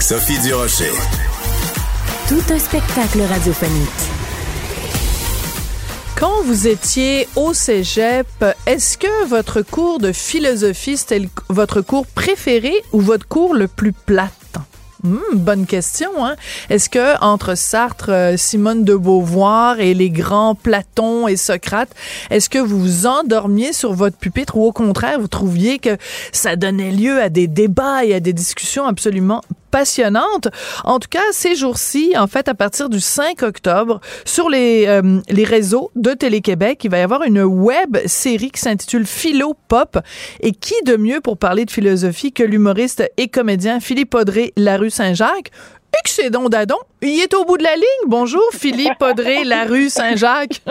Sophie Durocher. Tout un spectacle radiophonique. Quand vous étiez au cégep, est-ce que votre cours de philosophie, c'était votre cours préféré ou votre cours le plus plate? Hmm, bonne question. Hein? Est-ce que entre Sartre, euh, Simone de Beauvoir et les grands Platon et Socrate, est-ce que vous vous endormiez sur votre pupitre ou au contraire vous trouviez que ça donnait lieu à des débats et à des discussions absolument passionnante. En tout cas, ces jours-ci, en fait, à partir du 5 octobre, sur les, euh, les réseaux de Télé-Québec, il va y avoir une web série qui s'intitule Philo Pop. Et qui de mieux pour parler de philosophie que l'humoriste et comédien Philippe Audrey Larue Saint-Jacques? Excédons Dadon, il est au bout de la ligne. Bonjour, Philippe Audrey, la rue Saint-Jacques.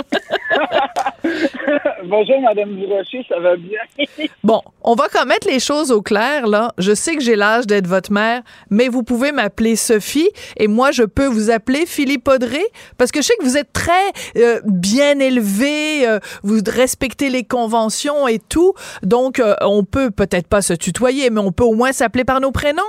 Bonjour, Madame Durocher, ça va bien? bon, on va quand mettre les choses au clair, là. Je sais que j'ai l'âge d'être votre mère, mais vous pouvez m'appeler Sophie et moi, je peux vous appeler Philippe Audrey parce que je sais que vous êtes très euh, bien élevé, euh, vous respectez les conventions et tout. Donc, euh, on peut peut-être pas se tutoyer, mais on peut au moins s'appeler par nos prénoms.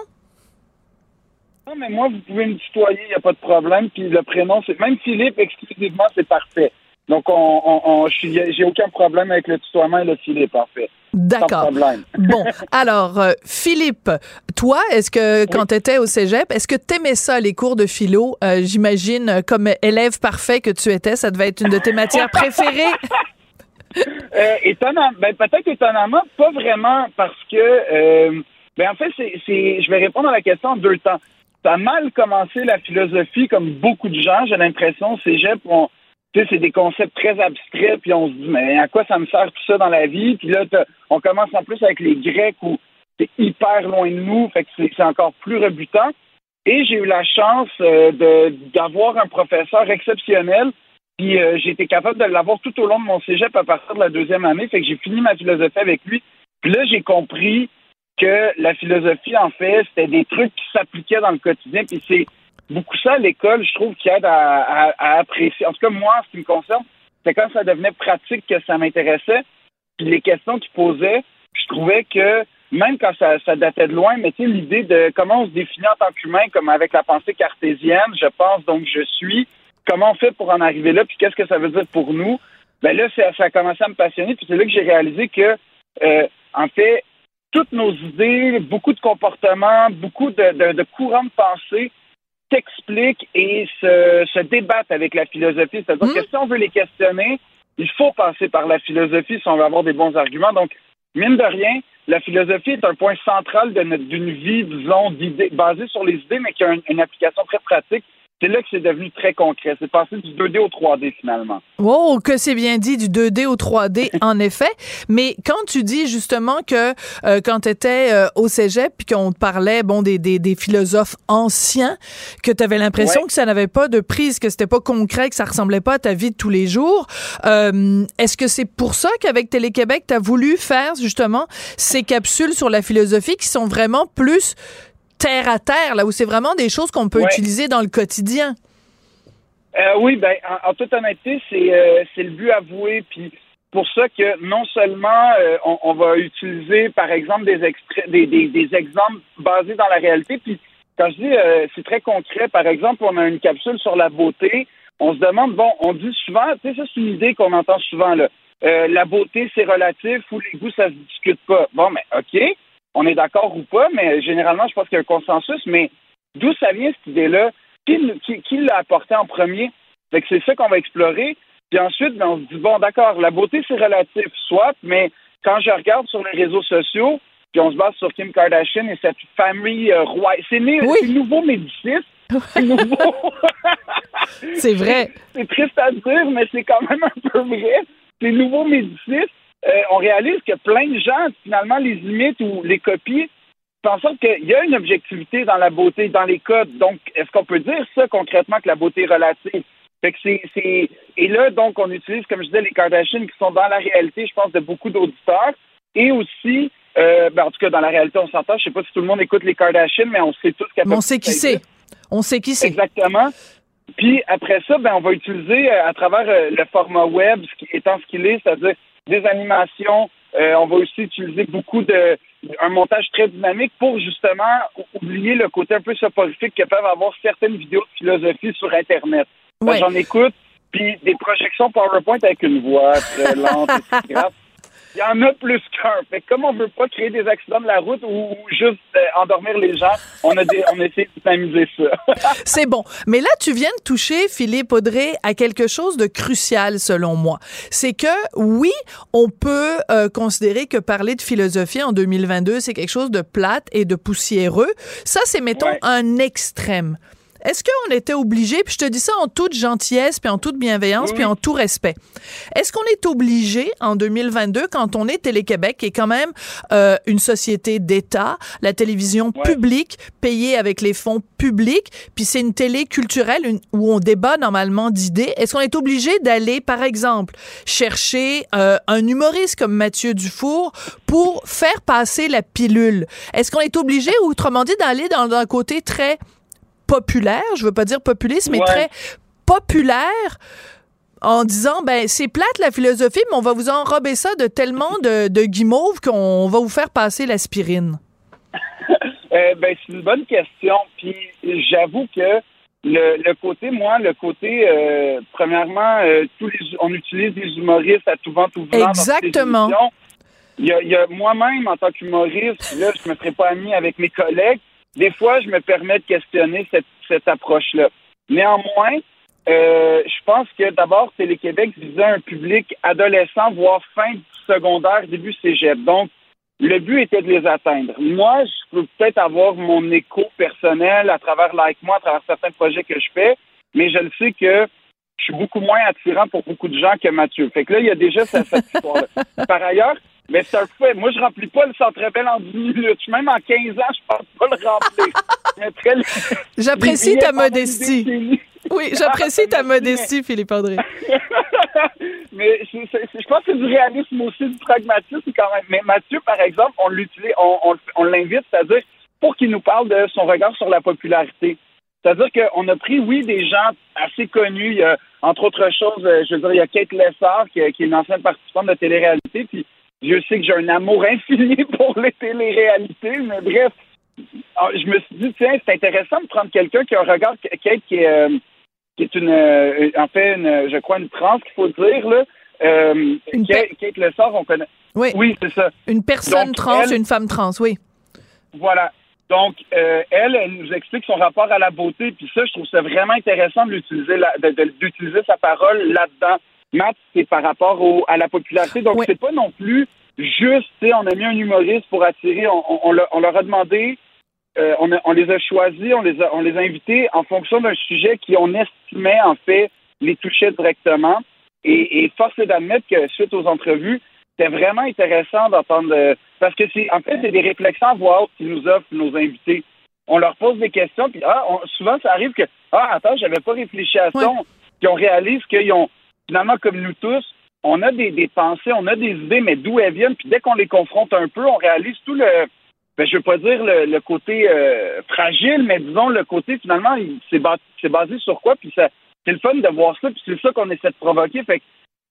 Non, mais moi, vous pouvez me tutoyer, il n'y a pas de problème. Puis le prénom, c'est même Philippe exclusivement, c'est parfait. Donc, on, on, j'ai aucun problème avec le tutoiement et le Philippe, en fait. D'accord. Bon, alors, euh, Philippe, toi, est-ce que quand tu étais au cégep, est-ce que tu aimais ça, les cours de philo? Euh, j'imagine, euh, comme élève parfait que tu étais, ça devait être une de tes matières préférées. euh, étonnant, ben, peut-être étonnamment, pas vraiment, parce que, ben, en fait, c'est, je vais répondre à la question en deux temps a mal commencé la philosophie, comme beaucoup de gens, j'ai l'impression, cégep, on, c'est des concepts très abstraits, puis on se dit, mais à quoi ça me sert tout ça dans la vie? Puis là, on commence en plus avec les Grecs où c'est hyper loin de nous, fait que c'est encore plus rebutant. Et j'ai eu la chance euh, d'avoir un professeur exceptionnel, puis euh, j'ai été capable de l'avoir tout au long de mon cégep à partir de la deuxième année, fait que j'ai fini ma philosophie avec lui. Puis là, j'ai compris que la philosophie, en fait, c'était des trucs qui s'appliquaient dans le quotidien. Puis c'est beaucoup ça, l'école, je trouve, qui aide à, apprécier. En tout cas, moi, ce qui me concerne, c'est quand ça devenait pratique que ça m'intéressait. Puis les questions qu'il posait, je trouvais que même quand ça, datait de loin, mais tu sais, l'idée de comment on se définit en tant qu'humain, comme avec la pensée cartésienne, je pense donc je suis, comment on fait pour en arriver là, puis qu'est-ce que ça veut dire pour nous, ben là, ça, a commencé à me passionner, puis c'est là que j'ai réalisé que, euh, en fait, toutes nos idées, beaucoup de comportements, beaucoup de, de, courants de pensée s'expliquent et se, se, débattent avec la philosophie. C'est-à-dire mmh. que si on veut les questionner, il faut passer par la philosophie si on veut avoir des bons arguments. Donc, mine de rien, la philosophie est un point central d'une vie, disons, basée sur les idées, mais qui a une application très pratique c'est là que c'est devenu très concret. C'est passé du 2D au 3D finalement. Oh, que c'est bien dit, du 2D au 3D, en effet. Mais quand tu dis justement que euh, quand tu étais euh, au cégep puis qu'on te parlait bon, des, des, des philosophes anciens, que tu avais l'impression que ça n'avait pas de prise, que c'était pas concret, que ça ressemblait pas à ta vie de tous les jours, euh, est-ce que c'est pour ça qu'avec Télé-Québec, tu as voulu faire justement ces capsules sur la philosophie qui sont vraiment plus terre à terre, là où c'est vraiment des choses qu'on peut utiliser dans le quotidien? Euh, oui, ben, en, toute honnêteté, c'est euh, c'est le but avoué. Puis pour ça que non seulement euh, on, va utiliser, par exemple, des, extraits, des, des, exemples basés dans la réalité. Puis quand je dis c'est très concret, par exemple, on a une capsule sur la beauté. On se demande, bon, on dit souvent, tu sais, ça c'est une idée qu'on entend souvent là. la beauté c'est relatif ou les goûts ça se discute pas. Bon, mais ok on est d'accord ou pas, mais généralement, je pense qu'il y a un consensus. Mais d'où ça vient cette idée-là? Qui, l'a apporté en premier? c'est ça qu'on va explorer. Puis ensuite, ben, on se dit, bon, d'accord, la beauté, c'est relatif, soit, mais quand je regarde sur les réseaux sociaux, puis on se base sur Kim Kardashian et cette famille euh, royale, c'est né, nouveau Médicis. C'est nouveau. c'est vrai. C'est triste à dire, mais c'est quand même un peu vrai. C'est nouveau Médicis. Euh, on réalise que plein de gens, finalement, les imitent ou les copient en sorte qu'il y a une objectivité dans la beauté, dans les codes. Donc, est-ce qu'on peut dire ça concrètement que la beauté est relative? Fait que c'est, Et là, donc, on utilise, comme je disais, les Kardashians qui sont dans la réalité, je pense, de beaucoup d'auditeurs. Et aussi, euh, ben, en tout cas, dans la réalité, on s'entend. Je sais pas si tout le monde écoute les Kardashians, mais on sait tous qu'à On sait qui c'est. On sait qui c'est. Exactement. Puis après ça, ben, on va utiliser euh, à travers euh, le format web, ce qui, étant ce qu'il est, c'est-à-dire des animations. on va aussi utiliser beaucoup de un montage très dynamique pour justement oublier le côté un peu soporifique que peuvent avoir certaines vidéos de philosophie sur Internet. J'en écoute, puis des projections PowerPoint avec une voix très lente, etc. Il y en a plus qu'un. Fait comme on veut pas créer des accidents de la route ou, juste euh, endormir les gens, on a, des, on essaie de s'amuser ça. C'est bon. Mais là, tu viens de toucher, Philippe Audrey, à quelque chose de crucial, selon moi. C'est que, oui, on peut euh, considérer que parler de philosophie en 2022, c'est quelque chose de plate et de poussiéreux. Ça, c'est, mettons, un extrême. Est-ce qu'on était obligé, puis je te dis ça en toute gentillesse, puis en toute bienveillance, puis en tout respect, est-ce qu'on est obligé en 2022, quand on est Télé-Québec, qui est quand même euh, une société d'État, la télévision publique, payée avec les fonds publics, puis c'est une télé culturelle où on débat normalement d'idées, est-ce qu'on est obligé d'aller, par exemple, chercher euh, un humoriste comme Mathieu Dufour pour faire passer la pilule? Est-ce qu'on est obligé, autrement dit, d'aller dans un côté très populaire, je veux pas dire populiste, mais très populaire en disant ben c'est plate la philosophie, mais on va vous enrober ça de tellement de, de guimauve qu'on va vous faire passer l'aspirine. Euh, ben c'est une bonne question. Puis j'avoue que le, côté, moi, le côté, euh, premièrement, euh, tous les, on utilise des humoristes à tout vent, tout vent. Exactement. il y a, moi-même, en tant qu'humoriste, là, je me ferai pas ami avec mes collègues, des fois, je me permets de questionner cette, cette approche-là. Néanmoins, euh, je pense que d'abord, Télé-Québec visait un public adolescent, voire fin du secondaire, début cégep. Donc, le but était de les atteindre. Moi, je peux peut-être avoir mon écho personnel à travers Like Moi, à travers certains projets que je fais, mais je le sais que je suis beaucoup moins attirant pour beaucoup de gens que Mathieu. Fait que là, il y a déjà cette, cette histoire-là. Par ailleurs, mais c'est un fait. Moi, je remplis pas le centre belle en 10 minutes. Même en 15 ans, je pense pas le remplir. j'apprécie ta modestie. Oui, j'apprécie ta modestie, Philippe André. mais je, pense que c'est du réalisme aussi, du pragmatisme quand même. Mais Mathieu, par exemple, on l'utilise, on, on, l'invite, c'est-à-dire pour qu'il nous parle de son regard sur la popularité. C'est-à-dire qu'on a pris, oui, des gens assez connus. Il y a, entre autres choses, euh, je veux dire, il y a Kate Lessard, qui, qui est une ancienne participante de télé-réalité, puis Dieu sait que j'ai un amour infini pour les téléréalités, mais bref, ah, je me suis dit, tiens, c'est intéressant de prendre quelqu'un qui a un regard, qui est, euh, qui est une, euh, en fait, une, je crois, une trans, qu'il faut dire, là. Euh, Kate, Kate Lessard, on connaît. Oui, oui c'est ça. Une personne trans, une femme trans, oui. Voilà. Donc, elle, elle nous explique son rapport à la beauté, puis ça, je trouve ça vraiment intéressant de l'utiliser, d'utiliser sa parole là-dedans. Matt, c'est par rapport au, à la popularité. Donc, c'est pas non plus juste, on a mis un humoriste pour attirer. On, on, leur a demandé, euh, on, on, les a choisis, on les a, on les a invités en fonction d'un sujet qui, on estimait, en fait, les touchait directement. Et, et force est d'admettre que suite aux entrevues, c'était vraiment intéressant d'entendre. Euh, parce que c'est, en fait, c'est des réflexions à voix haute qu'ils nous offrent nos invités. On leur pose des questions, puis ah, souvent ça arrive que ah attends, j'avais pas réfléchi à ça. Puis on réalise qu'ils ont finalement, comme nous tous, on a des, pensées, on a des idées, mais d'où elles viennent, puis dès qu'on les confronte un peu, on réalise tout le, ben, je veux pas dire le, côté euh, fragile, mais disons le côté finalement, c'est basé, sur quoi, puis c'est le fun de voir ça, puis c'est ça qu'on essaie de provoquer. Fait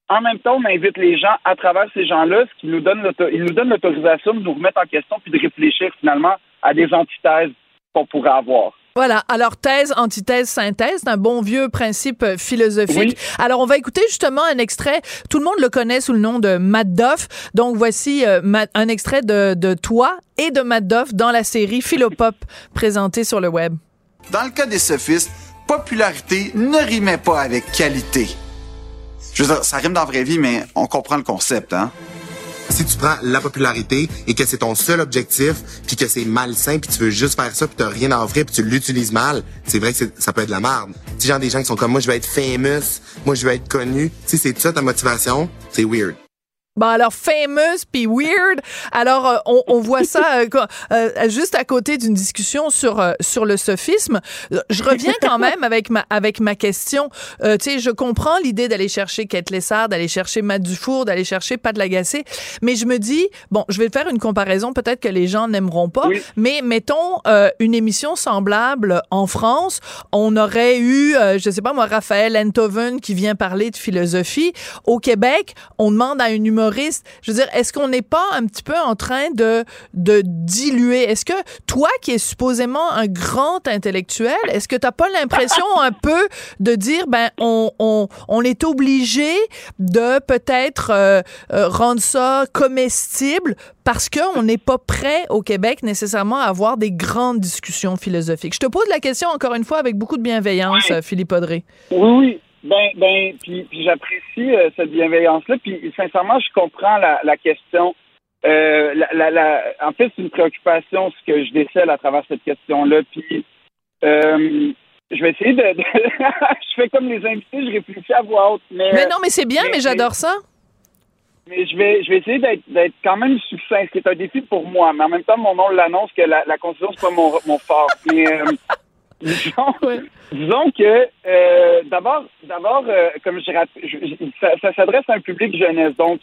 en même temps, on invite les gens à travers ces gens-là, ce qui nous donne nous donne l'autorisation de nous remettre en question puis de réfléchir finalement à des antithèses qu'on pourrait avoir. Voilà. Alors, thèse, antithèse, synthèse, un bon vieux principe euh, philosophique. Alors, on va écouter justement un extrait. Tout le monde le connaît sous le nom de Matt Doff. Donc, voici euh, un extrait de, de toi et de Matt Doff dans la série Philopop présentée sur le web. Dans le cas des sophistes, popularité ne rimait pas avec qualité. Je veux dire, ça rime dans la vraie vie, mais on comprend le concept, hein? Si tu prends la popularité et que c'est ton seul objectif, puis que c'est malsain, puis tu veux juste faire ça, puis t'as rien à offrir, puis tu l'utilises mal, c'est vrai que ça peut être de la merde. Tu genre des gens qui sont comme moi, je veux être famous, moi je veux être connu. Si c'est ça ta motivation, c'est weird. Bon, alors, famous puis weird. Alors, euh, on, on, voit ça euh, euh, juste à côté d'une discussion sur, sur le sophisme. Je reviens quand même avec ma, avec ma question. tu sais, je comprends l'idée d'aller chercher Kate Lessard, d'aller chercher Matt Dufour, d'aller chercher Pat Lagacé, mais je me dis, bon, je vais faire une comparaison, peut-être que les gens n'aimeront pas, mais mettons une émission semblable en France, on aurait eu, je sais pas moi, Raphaël Enthoven qui vient parler de philosophie. Au Québec, on demande à une humoriste je veux dire, est-ce qu'on n'est pas un petit peu en train de, de diluer? Est-ce que toi, qui es supposément un grand intellectuel, est-ce que tu n'as pas l'impression un peu de dire, ben, on, on, on est obligé de peut-être euh, euh, rendre ça comestible parce qu'on n'est pas prêt au Québec nécessairement à avoir des grandes discussions philosophiques? Je te pose la question encore une fois avec beaucoup de bienveillance, Philippe Audrey. Oui, oui. Ben, ben, puis, j'apprécie euh, cette bienveillance-là. Puis sincèrement, je comprends la, la question. Euh, la, la, en fait, c'est une préoccupation ce que je décèle à travers cette question-là. Puis euh, je vais essayer de, je fais comme les invités, je réfléchis à voix haute. Mais, mais non, mais c'est bien, mais, j'adore ça. Mais je vais, je vais essayer d'être quand même succinct. C'est un défi pour moi, mais en même temps, mon nom l'annonce que la, la Constitution, c'est pas mon, mon fort. Mais, euh, disons, que euh, d'abord, d'abord, euh, comme je, ça, ça s'adresse à un public jeunesse. Donc,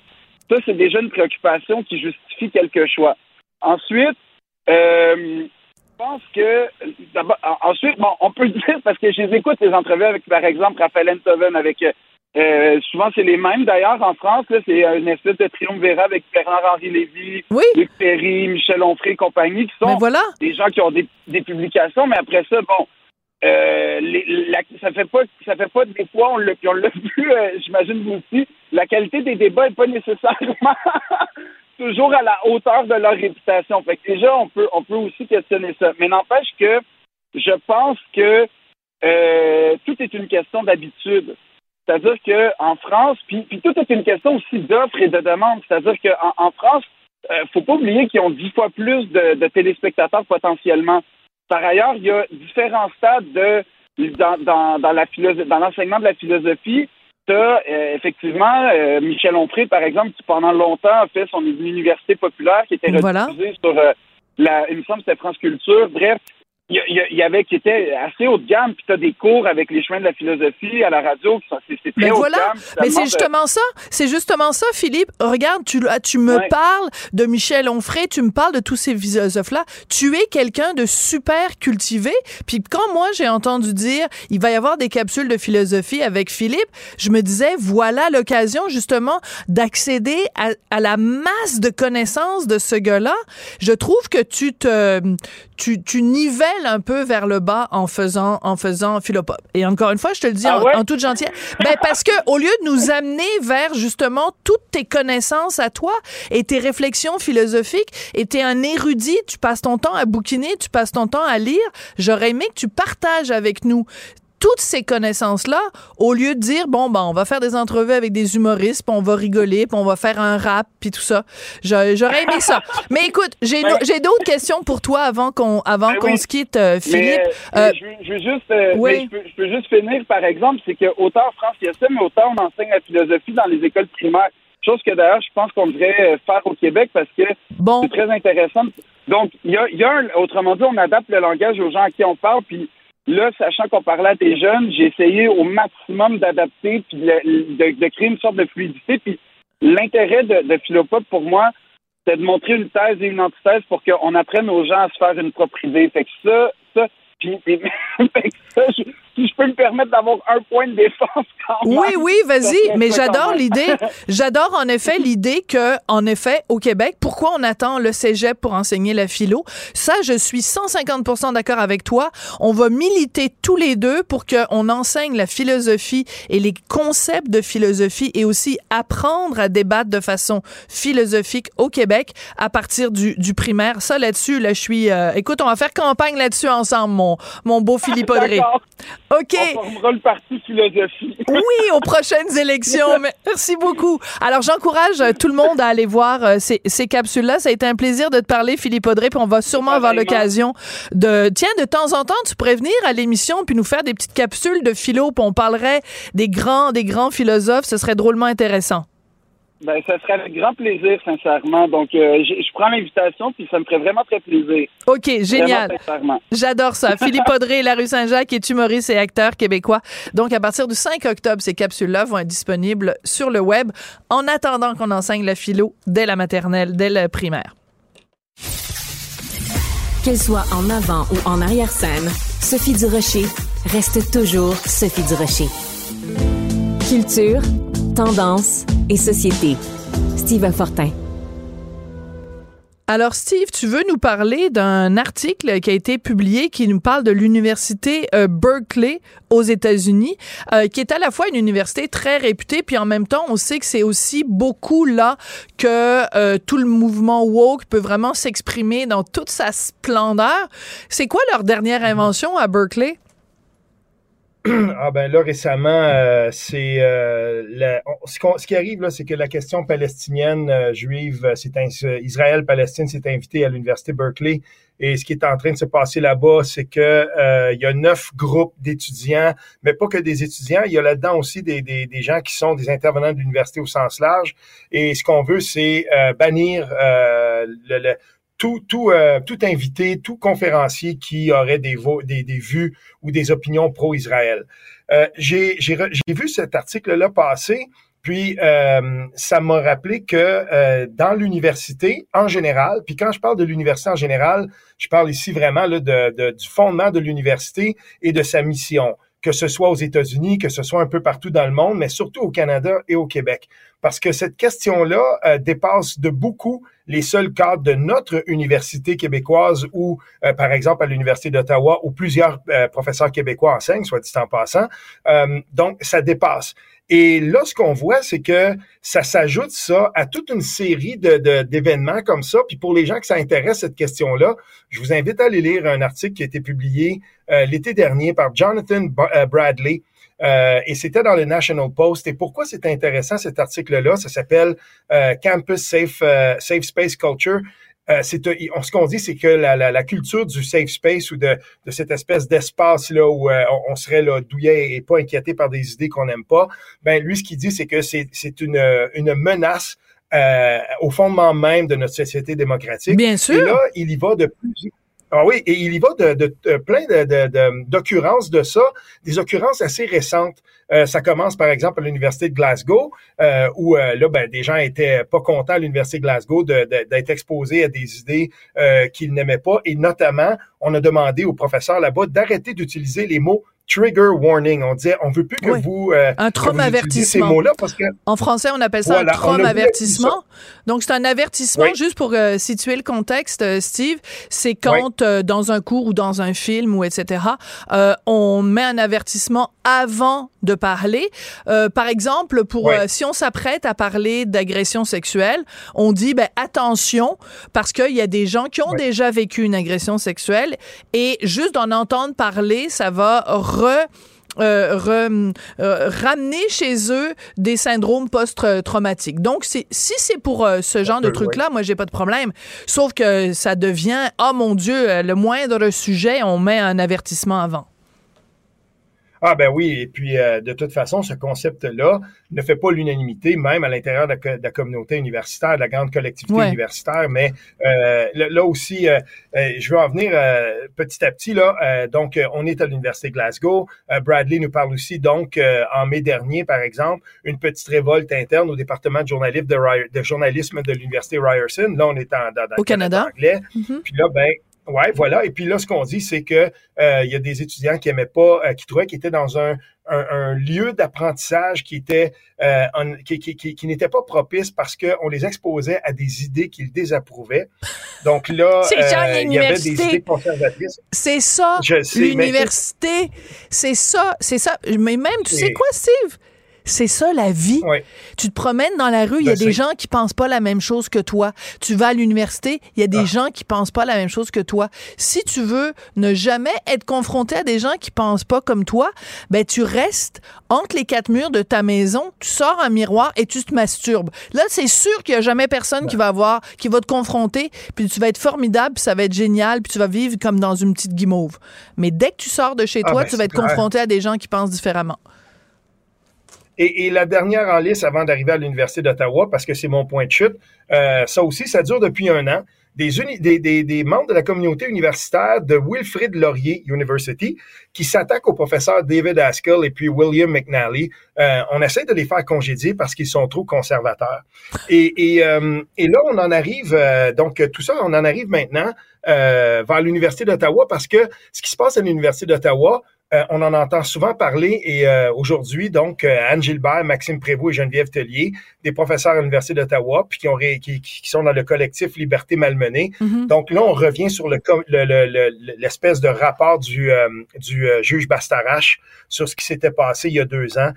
ça, c'est déjà une préoccupation qui justifie quelque choix. Ensuite, euh, je pense que d'abord, ensuite, bon, on peut le dire parce que je les écoute les entrevues avec, par exemple, Raphaël Enthoven, avec euh, souvent c'est les mêmes. D'ailleurs en France. Là, c'est une espèce de triumvirat avec Bernard-Henri Lévy, Luc Perry, Michel Onfray et compagnie, qui sont des gens qui ont des, des publications, mais après ça, bon, euh, les, ça fait pas ça fait pas des fois on l'a on l'a vu euh, j'imagine vous aussi la qualité des débats est pas nécessairement toujours à la hauteur de leur réputation. Fait que déjà on peut on peut aussi questionner ça. Mais n'empêche que je pense que euh, tout est une question d'habitude c'est-à-dire que en France puis, puis tout est une question aussi d'offre et de demande c'est-à-dire qu'en en France euh, faut pas oublier qu'ils ont dix fois plus de, de téléspectateurs potentiellement par ailleurs, il y a différents stades de dans, dans, dans la dans l'enseignement de la philosophie. Tu as euh, effectivement euh, Michel Onfray, par exemple, qui pendant longtemps a fait son université populaire qui était voilà. sur euh, la, il me semble c'était France Culture. Bref, il y, avait qui était assez haut de gamme, puis tu as des cours avec les chemins de la philosophie à la radio, c'est très mais haut voilà. de gamme. Mais c'est justement ça, c'est justement ça, Philippe. Regarde, tu, tu me parles de Michel Onfray, tu me parles de tous ces philosophes-là. Tu es quelqu'un de super cultivé, puis quand moi j'ai entendu dire il va y avoir des capsules de philosophie avec Philippe, je me disais voilà l'occasion justement d'accéder à, à la masse de connaissances de ce gars-là. Je trouve que tu te tu, tu nivelles un peu vers le bas en faisant en faisant philopop. Et encore une fois, je te le dis ah en, toute gentillesse, ben parce que au lieu de nous amener vers justement toutes tes connaissances à toi et tes réflexions philosophiques, et t'es un érudit, tu passes ton temps à bouquiner, tu passes ton temps à lire, j'aurais aimé que tu partages avec nous toutes ces connaissances-là, au lieu de dire, bon, ben, on va faire des entrevues avec des humoristes, puis on va rigoler, puis on va faire un rap, puis tout ça. J'aurais aimé ça. Mais écoute, j'ai d'autres questions pour toi avant qu'on avant ben qu'on se quitte, euh, Philippe. Euh, je, veux juste, euh, oui. je, peux, juste finir, par exemple, c'est que autant en France, il y a ça, mais autant on enseigne la philosophie dans les écoles primaires. Chose que d'ailleurs, je pense qu'on devrait faire au Québec parce que c'est très intéressant. Donc, il y a, y a autrement dit, on adapte le langage aux gens à qui on parle, puis Là, sachant qu'on parlait à des jeunes, j'ai essayé au maximum d'adapter puis de, créer une sorte de fluidité. Puis l'intérêt de, de Philopop, pour moi, c'est de montrer une thèse et une antithèse pour qu'on apprenne aux gens à se faire une propre idée. Fait que ça, ça, puis, ça, je, si je peux me permettre d'avoir un point de défense quand même. Oui, oui, vas-y, mais j'adore l'idée. J'adore en effet l'idée que, en effet, au Québec, pourquoi on attend le cégep pour enseigner la philo? Ça, je suis 150% d'accord avec toi. On va militer tous les deux pour qu'on enseigne la philosophie et les concepts de philosophie et aussi apprendre à débattre de façon philosophique au Québec à partir du, du primaire. Ça, là-dessus, là, je suis... Euh, écoute, on va faire campagne là-dessus ensemble, mon, mon beau Philippe Audrey. OK. On formera le parti philosophie. oui, aux prochaines élections. Merci beaucoup. Alors, j'encourage euh, tout le monde à aller voir euh, ces, ces capsules-là. Ça a été un plaisir de te parler, Philippe Audrey, puis on va sûrement avoir l'occasion de... Tiens, de temps en temps, tu pourrais venir à l'émission puis nous faire des petites capsules de philo, puis on parlerait des grands, des grands philosophes. Ce serait drôlement intéressant. Ben, ça serait avec grand plaisir, sincèrement. Donc, euh, je, je prends l'invitation, puis ça me ferait vraiment très plaisir. OK, génial. J'adore ça. Philippe Audrey, La rue Saint-Jacques, est humoriste et acteur québécois. Donc, à partir du 5 octobre, ces capsules-là vont être disponibles sur le web en attendant qu'on enseigne la philo dès la maternelle, dès le primaire. Qu'elle soit en avant ou en arrière-scène, Sophie Durocher reste toujours Sophie Durocher. Culture, tendance et société. Steve Fortin. Alors, Steve, tu veux nous parler d'un article qui a été publié qui nous parle de l'université euh, Berkeley aux États-Unis, euh, qui est à la fois une université très réputée, puis en même temps, on sait que c'est aussi beaucoup là que euh, tout le mouvement woke peut vraiment s'exprimer dans toute sa splendeur. C'est quoi leur dernière invention à Berkeley? Ah ben là récemment, euh, c'est euh, ce, ce qui arrive là, c'est que la question palestinienne euh, juive, euh, c'est Israël-Palestine s'est invité à l'université Berkeley et ce qui est en train de se passer là-bas, c'est que euh, il y a neuf groupes d'étudiants, mais pas que des étudiants, il y a là-dedans aussi des, des, des gens qui sont des intervenants de l'université au sens large. Et ce qu'on veut, c'est euh, bannir le, le- tout, tout, euh, tout invité, tout conférencier qui aurait des, vues ou des opinions pro-Israël. Euh, j'ai, vu cet article-là passer, puis euh, ça m'a rappelé que dans l'université en général, puis quand je parle de l'université en général, je parle ici vraiment de, de- du fondement de l'université et de sa mission, que ce soit aux États-Unis, que ce soit un peu partout dans le monde, mais surtout au Canada et au Québec. Parce que cette question-là euh, dépasse de beaucoup les seuls cadres de notre université québécoise ou, euh, par exemple, à l'Université d'Ottawa, où plusieurs euh, professeurs québécois enseignent, soit dit en passant. Euh, donc, ça dépasse. Et là, ce qu'on voit, c'est que ça s'ajoute ça à toute une série de, d'événements comme ça. Puis pour les gens que ça intéresse, cette question-là, je vous invite à aller lire un article qui a été publié euh, l'été dernier par Jonathan euh, Bradley. Euh, et c'était dans le National Post. Et pourquoi c'est intéressant cet article-là? Ça s'appelle euh, Campus Safe, euh, Safe Space Culture. C'est, ce qu'on dit, c'est que la, la, la culture du safe space ou de, de cette espèce d'espace là où on, serait là douillet et pas inquiété par des idées qu'on n'aime pas. Ben lui, ce qu'il dit, c'est que c'est, c'est une, une menace au fondement même de notre société démocratique. Bien Et sûr. là, il y va de plus. Ah oui, et il y va de, de- plein d'occurrences de ça, des occurrences assez récentes. Euh, ça commence par exemple à l'université de Glasgow, euh, où euh, là, ben, des gens étaient pas contents à l'université de Glasgow d'être exposés à des idées qu'ils n'aimaient pas, et notamment, on a demandé aux professeurs là-bas d'arrêter d'utiliser les mots trigger warning. On disait, on veut plus que Oui. vous euh, Un trauma utilisiez ces avertissement. mots-là parce que En français, on appelle ça Voilà, un on a voulu trauma-avertissement. Donc, c'est un avertissement, Oui. juste pour euh, situer le contexte, euh, Steve, c'est quand euh, dans un cours ou dans un film ou etc., euh, on met un avertissement avant de parler. Euh, par exemple, pour Oui. euh, si on s'apprête à parler d'agression sexuelle, on dit ben, attention parce qu'il y a des gens qui ont Oui. déjà vécu une agression sexuelle et juste d'en entendre parler, ça va re euh, re- euh, ramener chez eux des syndromes post-traumatiques. Donc, si c'est pour euh, ce genre de truc-là, moi, j'ai pas de problème. Sauf que ça devient, oh mon Dieu, le moindre sujet, on met un avertissement avant. Ah ben oui, et puis euh, de toute façon, ce concept-là ne fait pas l'unanimité, même à l'intérieur de, la co- de la communauté universitaire, de la grande collectivité Ouais. universitaire. Mais euh, là, là aussi, euh, euh, je veux en venir euh, petit à petit. Là, Euh, donc, on est à l'université Glasgow. Euh, Bradley nous parle aussi, donc, euh, en mai dernier, par exemple, une petite révolte interne au département de journalisme de, de journalisme de l'université Ryerson. Là, on est en, dans, dans Au le Canada Canada. anglais. Mhm. Puis là, ben, ouais, voilà. Et puis là, ce qu'on dit, c'est que euh, il y a des étudiants qui aimaient pas, euh, qui trouvaient qu'ils étaient dans un, un, un lieu d'apprentissage qui était euh, en- qui, qui, qui, qui n'était pas propice parce qu'on les exposait à des idées qu'ils désapprouvaient. Donc là, il y avait des idées conservatrices. C'est ça, l'université. C'est ça, c'est ça. Mais même, tu sais quoi, Steve? C'est ça la vie. Tu te promènes dans la rue, il y a Je des gens qui pensent pas la même chose que toi. Tu vas à l'université, il y a des Ah. gens qui pensent pas la même chose que toi. Si tu veux ne jamais être confronté à des gens qui pensent pas comme toi, ben tu restes entre les quatre murs de ta maison, tu sors un miroir et tu te masturbes. Là, c'est sûr qu'il y a jamais personne qui va avoir qui va te confronter, puis tu vas être formidable, puis ça va être génial, puis tu vas vivre comme dans une petite guimauve. Mais dès que tu sors de chez Ah, toi, ben, tu vas être clair. confronté à des gens qui pensent différemment. Et, la dernière en liste avant d'arriver à l'Université d'Ottawa, parce que c'est mon point de chute, euh, ça aussi, ça dure depuis un an. Des, des, des, des, membres de la communauté universitaire de Wilfrid Laurier University qui s'attaquent au professeur David Haskell et puis William McNally. Euh, on essaie de les faire congédier parce qu'ils sont trop conservateurs. Et, et, euh, et là, on en arrive, euh, donc tout ça, on en arrive maintenant euh, vers l'Université d'Ottawa parce que ce qui se passe à l'Université d'Ottawa, euh, on en entend souvent parler et euh, aujourd'hui, donc, euh, Anne Gilbert, Maxime Prévost et Geneviève Tellier, des professeurs à l'Université d'Ottawa, puis qui, ont qui, sont dans le collectif Liberté Malmenée. Mm-hmm. Donc là, on revient sur le l'espèce de rapport du, du juge Bastarache sur ce qui s'était passé il y a deux ans,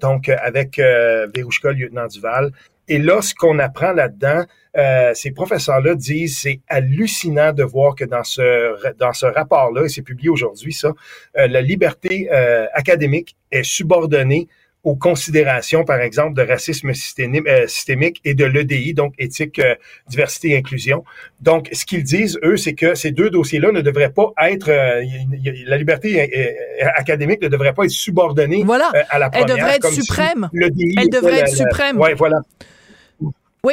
donc avec Verouchka, lieutenant Duval. Et là, ce qu'on apprend là-dedans, euh, ces professeurs-là disent c'est hallucinant de voir que dans ce dans ce rapport-là, et c'est publié aujourd'hui, ça, euh, la liberté euh, académique est subordonnée aux considérations, par exemple, de racisme systémique et de l'EDI, donc éthique, diversité et inclusion. Donc, ce qu'ils disent, eux, c'est que ces deux dossiers-là ne devraient pas être, la liberté académique ne devrait pas être subordonnée voilà. à la première. Elle devrait être suprême. Elle devrait être suprême. Oui, voilà.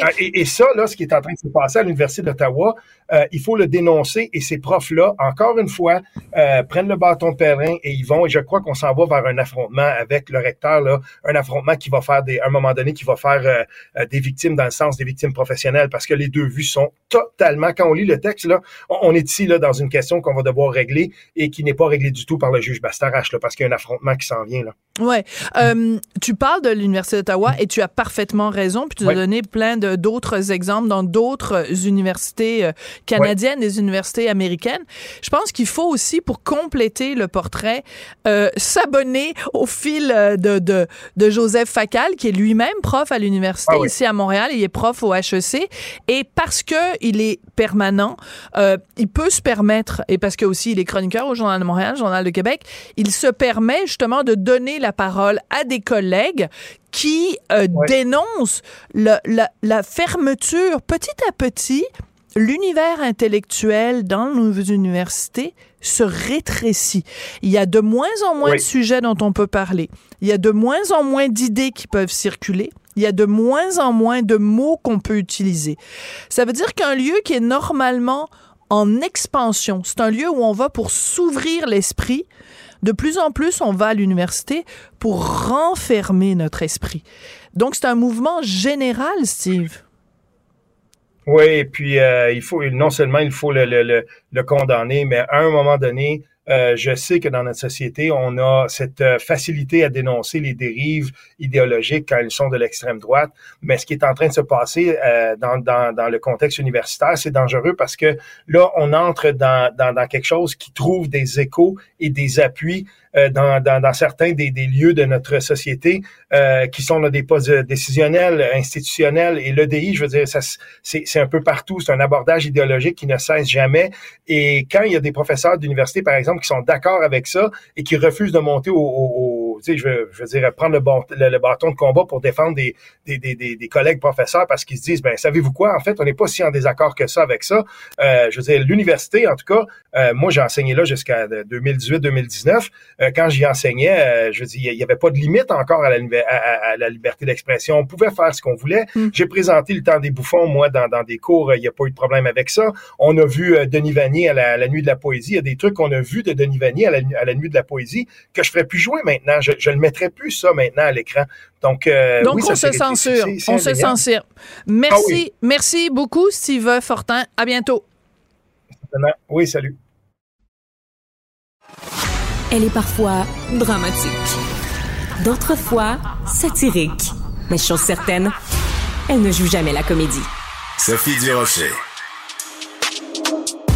Ah, et, ça, là, ce qui est en train de se passer à l'Université d'Ottawa, euh, il faut le dénoncer et ces profs-là, encore une fois, euh, prennent le bâton de pèlerin et ils vont, et je crois qu'on s'en va vers un affrontement avec le recteur, là, un affrontement qui va faire des, à un moment donné, qui va faire euh, des victimes dans le sens des victimes professionnelles parce que les deux vues sont totalement, quand on lit le texte, là, on, est ici, là, dans une question qu'on va devoir régler et qui n'est pas réglée du tout par le juge Bastarache, là, parce qu'il y a un affrontement qui s'en vient, là. Ouais. tu parles de l'Université d'Ottawa et tu as parfaitement raison, puis tu as donné plein d'autres exemples dans d'autres universités canadienne des universités américaines. Je pense qu'il faut aussi, pour compléter le portrait, euh, s'abonner au fil euh, de, de, de, Joseph Facal, qui est lui-même prof à l'université ah ici à Montréal. Il est prof au HEC. Et parce que il est permanent, euh, il peut se permettre, et parce que aussi il est chroniqueur au Journal de Montréal, Journal de Québec, il se permet justement de donner la parole à des collègues qui euh, dénoncent la, la fermeture petit à petit l'univers intellectuel dans nos universités se rétrécit. Il y a de moins en moins de sujets dont on peut parler. Il y a de moins en moins d'idées qui peuvent circuler. Il y a de moins en moins de mots qu'on peut utiliser. Ça veut dire qu'un lieu qui est normalement en expansion, c'est un lieu où on va pour s'ouvrir l'esprit. De plus en plus, on va à l'université pour renfermer notre esprit. Donc, c'est un mouvement général, Steve. Oui, et puis euh, il faut non seulement il faut le, le, le, condamner, mais à un moment donné, euh, je sais que dans notre société, on a cette euh, facilité à dénoncer les dérives idéologiques quand elles sont de l'extrême droite, mais ce qui est en train de se passer dans, dans, dans, le contexte universitaire, c'est dangereux parce que là, on entre dans, dans, dans quelque chose qui trouve des échos et des appuis euh, dans, dans, dans, certains des, des, lieux de notre société euh, qui sont dans des postes décisionnels, institutionnels. Et l'EDI, je veux dire, ça, c'est, un peu partout. C'est un abordage idéologique qui ne cesse jamais. Et quand il y a des professeurs d'université, par exemple, qui sont d'accord avec ça et qui refusent de monter au, au, tu sais, je, veux, je veux dire, prendre le, le, bâton de combat pour défendre des, des, des, des, collègues professeurs parce qu'ils se disent, ben savez-vous quoi, en fait, on n'est pas si en désaccord que ça avec ça. Euh, je veux dire, l'université, en tout cas, euh, moi, j'ai enseigné là jusqu'à 2018-2019. Euh, quand j'y enseignais, je dis, il n'y avait pas de limite encore à la, à, la liberté d'expression. On pouvait faire ce qu'on voulait. Hmm. J'ai présenté le temps des bouffons, moi, dans, dans des cours, il n'y a pas eu de problème avec ça. On a vu Denis Vanier à la, nuit de la poésie. Il y a des trucs qu'on a vus de Denis Vanier à la, nuit de la poésie que je ferais plus jouer maintenant. Je, je ne mettrais plus ça maintenant à l'écran. Donc, Donc on se censure. On se censure. Merci, ah merci beaucoup, Steve Fortin. À bientôt. Oui, salut. Elle est parfois dramatique, d'autres fois satirique. Mais chose certaine, elle ne joue jamais la comédie. Sophie Durocher.